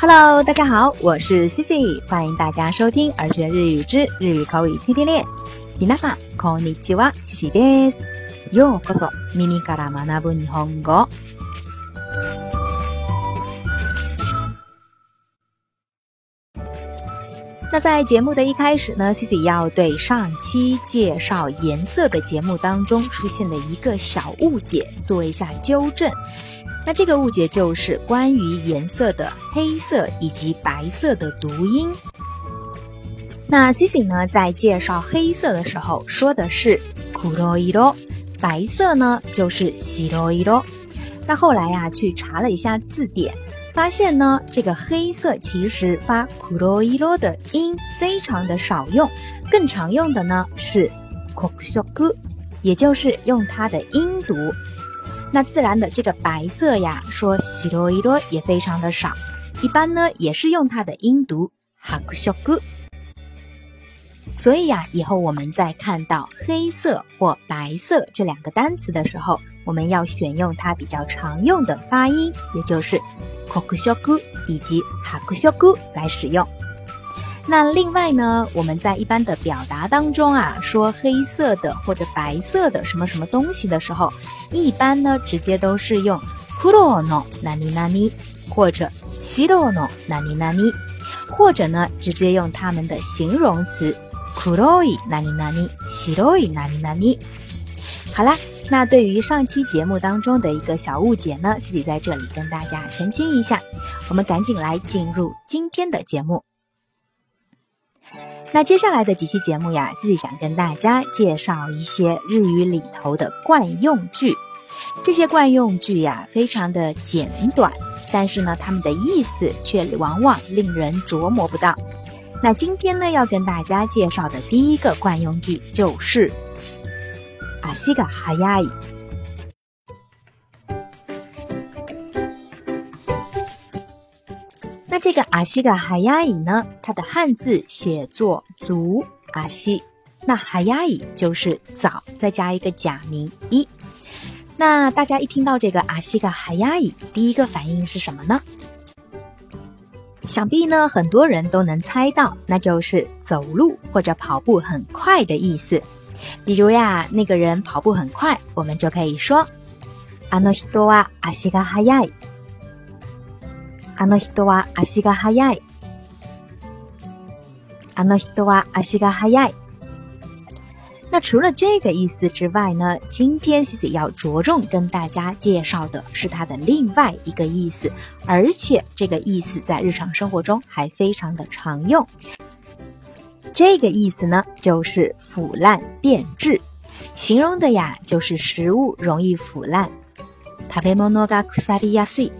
Hello，大家好，我是 Cici，欢迎大家收听《儿学日语之日语口语天天练》。みなさんこんにちは、i i w c i c i です。ようこそ、耳から学ぶ日本語。那在节目的一开始呢，Cici 要对上期介绍颜色的节目当中出现的一个小误解做一下纠正。那这个误解就是关于颜色的黑色以及白色的读音。那 c i c i 呢在介绍黑色的时候说的是 kuroiro，白色呢就是 s i r o i r o 那后来呀去查了一下字典，发现呢这个黑色其实发 kuroiro 的音非常的少用，更常用的呢是 k o k s h o k u 也就是用它的音读。那自然的这个白色呀，说西ロ伊ロ也非常的少，一般呢也是用它的音读哈克小哥。所以呀，以后我们在看到黑色或白色这两个单词的时候，我们要选用它比较常用的发音，也就是コクシオ以及哈クシオ来使用。那另外呢，我们在一般的表达当中啊，说黑色的或者白色的什么什么东西的时候，一般呢直接都是用 kurono n a n n a n 或者西 h i r o n o n a n n a n 或者呢直接用他们的形容词 kurui n a n n a n o n a n n a n 好啦，那对于上期节目当中的一个小误解呢，自己在这里跟大家澄清一下。我们赶紧来进入今天的节目。那接下来的几期节目呀，自己想跟大家介绍一些日语里头的惯用句。这些惯用句呀，非常的简短，但是呢，他们的意思却往往令人琢磨不到。那今天呢，要跟大家介绍的第一个惯用句就是，西嘎哈呀伊”。这个阿西嘎哈亚伊呢，它的汉字写作足阿西，那哈亚伊就是早，再加一个假名一。那大家一听到这个阿西嘎哈亚伊，第一个反应是什么呢？想必呢很多人都能猜到，那就是走路或者跑步很快的意思。比如呀，那个人跑步很快，我们就可以说，あの人は阿西嘎哈ヤイ。あの人は足が速い。あの人は足が速い。那除了这个意思之外呢？今天西西要着重跟大家介绍的是它的另外一个意思，而且这个意思在日常生活中还非常的常用。这个意思呢，就是腐烂变质，形容的呀就是食物容易腐烂。タベモノガクサリヤシ。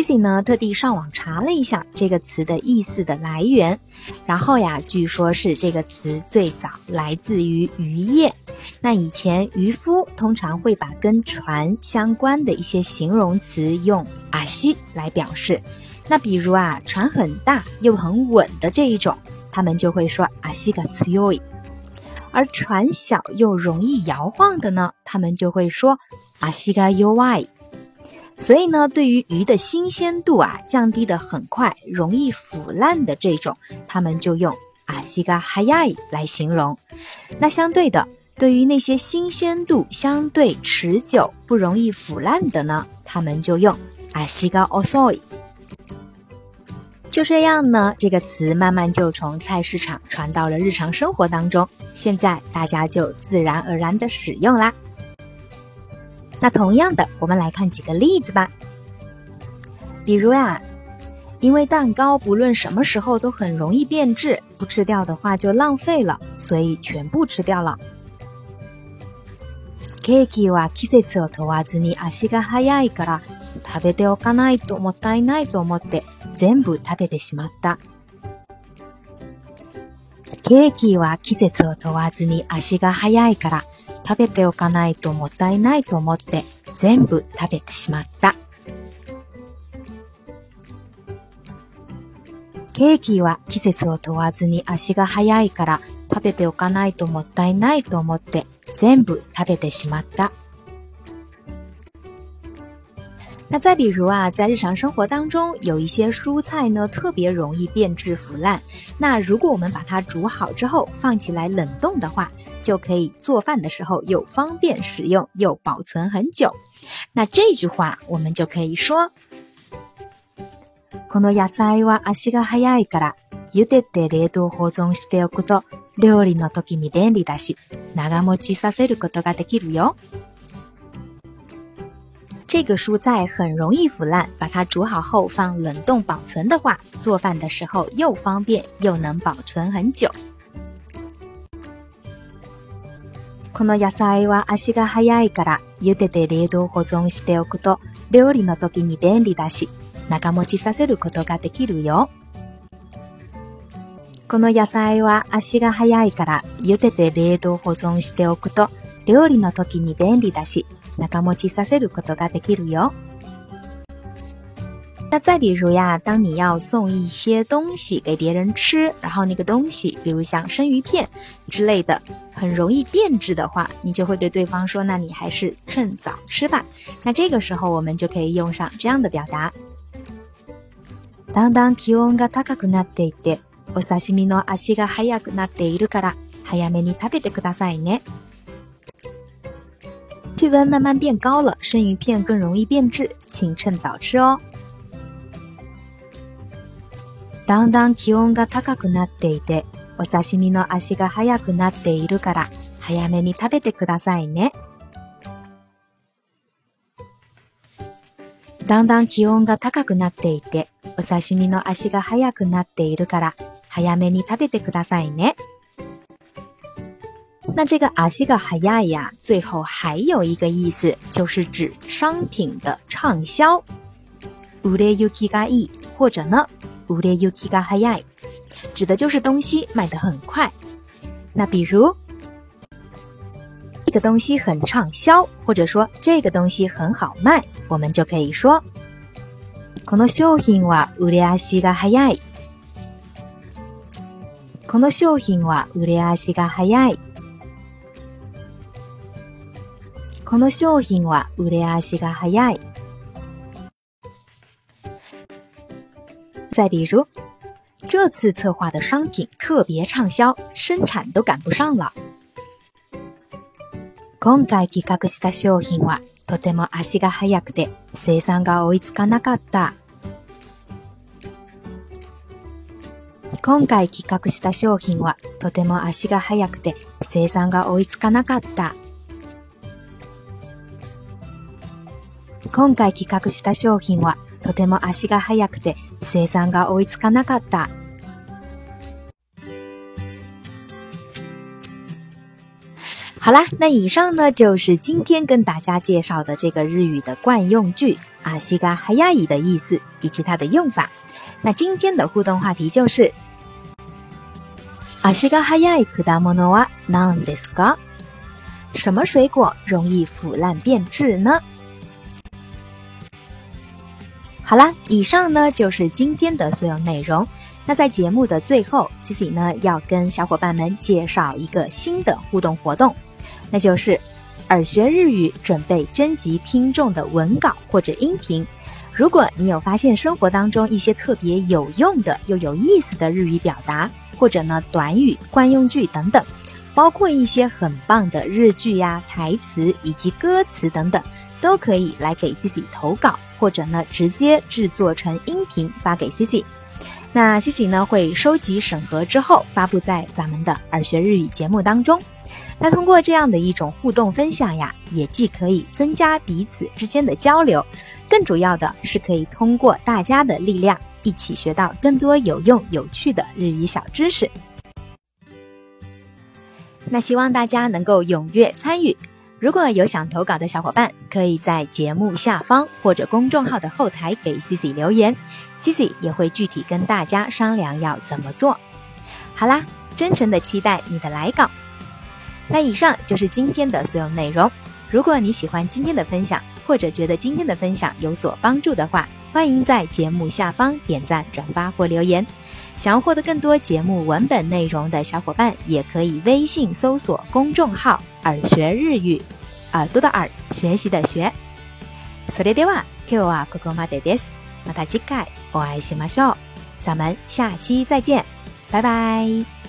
阿西呢？特地上网查了一下这个词的意思的来源，然后呀，据说是这个词最早来自于渔业。那以前渔夫通常会把跟船相关的一些形容词用阿西来表示。那比如啊，船很大又很稳的这一种，他们就会说阿西嘎強い。而船小又容易摇晃的呢，他们就会说阿西嘎 u y 所以呢，对于鱼的新鲜度啊降低的很快、容易腐烂的这种，他们就用阿西嘎哈亚来形容；那相对的，对于那些新鲜度相对持久、不容易腐烂的呢，他们就用阿西嘎奥索。就这样呢，这个词慢慢就从菜市场传到了日常生活当中，现在大家就自然而然的使用啦。那同样的，我们来看几个例子吧。比如呀，因为蛋糕不论什么时候都很容易变质，不吃掉的话就浪费了，所以全部吃掉了。ケーキは季節を問わずに足が早いから、食べておかないともったいないと思って全部食べてしまった。ケーキは季節を問わずに足が早いから。食べておかないともったいないと思って全部食べてしまった。ケーキは季節を問わずに足が速いから食べておかないともったいないと思って全部食べてしまった。那再比如啊，在日常生活当中，有一些蔬菜呢，特别容易变质腐烂。那如果我们把它煮好之后放起来冷冻的话，就可以做饭的时候又方便使用，又保存很久。那这句话我们就可以说：この野菜は足が早いから、茹でて冷凍保存しておくと、料理の時に便利だし、長持ちさせることができるよ。这个蔬菜很容易腐烂，把它煮好后放冷冻保存的话，做饭的时候又方便又能保存很久。この野菜は足が早いから茹でて冷凍保存しておくと料理の時に便利だし長持ちさせることができるよ。この野菜は足が早いから茹でて冷凍保存しておくと料理の時に便利だし、中持ちさせることができるよ。那再比如呀，当你要送一些东西给别人吃，然后那个东西，比如像生鱼片之类的，很容易变质的话，你就会对对方说：“那你还是趁早吃吧。”那这个时候我们就可以用上这样的表达：“当当キョンが高くなっていて、お刺身の足が速くなっているから、早めに食べてくださいね。”气温慢慢变高了，生鱼片更容易变质，请趁早吃哦。だんだん気温が高くなっていて、お刺身の足が速くなっているから、早めに食べてくださいね。だんだん気温が高くなっていて、お刺身の足が速くなっているから、早めに食べてくださいね。那这个“阿西が早い”呀，最后还有一个意思，就是指商品的畅销，“うれゆきがい”或者呢，“うれゆきが早い”，指的就是东西卖得很快。那比如，这个东西很畅销，或者说这个东西很好卖，我们就可以说，“この商品はうれあしが早い”。この商品はうれあしが早い。この商品は売れ足が早い。再比如，这次策划的商品特别畅销，生产都赶不上了。今回企画した商品はとても足が速くて生産が追いつかなかった。今回企画した商品はとても足が速くて生産が追いつかなかった。今回企画した商品はとても足が速くて生産が追いつかなかった。好啦，那以上呢就是今天跟大家介绍的这个日语的惯用句“阿西嘎哈亚伊”的意思以及它的用法。那今天的互动话题就是“阿西嘎哈亚伊库达莫诺瓦南ですか？”什么水果容易腐烂变质呢？好啦，以上呢就是今天的所有内容。那在节目的最后，Cici 呢要跟小伙伴们介绍一个新的互动活动，那就是耳学日语准备征集听众的文稿或者音频。如果你有发现生活当中一些特别有用的又有意思的日语表达，或者呢短语、惯用句等等，包括一些很棒的日剧呀、台词以及歌词等等。都可以来给 c c 投稿，或者呢直接制作成音频发给 c c 那 c c 呢会收集审核之后发布在咱们的耳学日语节目当中。那通过这样的一种互动分享呀，也既可以增加彼此之间的交流，更主要的是可以通过大家的力量一起学到更多有用有趣的日语小知识。那希望大家能够踊跃参与。如果有想投稿的小伙伴，可以在节目下方或者公众号的后台给 Cici 留言，Cici 也会具体跟大家商量要怎么做。好啦，真诚的期待你的来稿。那以上就是今天的所有内容。如果你喜欢今天的分享，或者觉得今天的分享有所帮助的话，欢迎在节目下方点赞、转发或留言。想要获得更多节目文本内容的小伙伴，也可以微信搜索公众号“耳学日语”，耳朵的耳，学习的学。それでは今日 wa kou wa koko made des, m a 咱们下期再见，拜拜。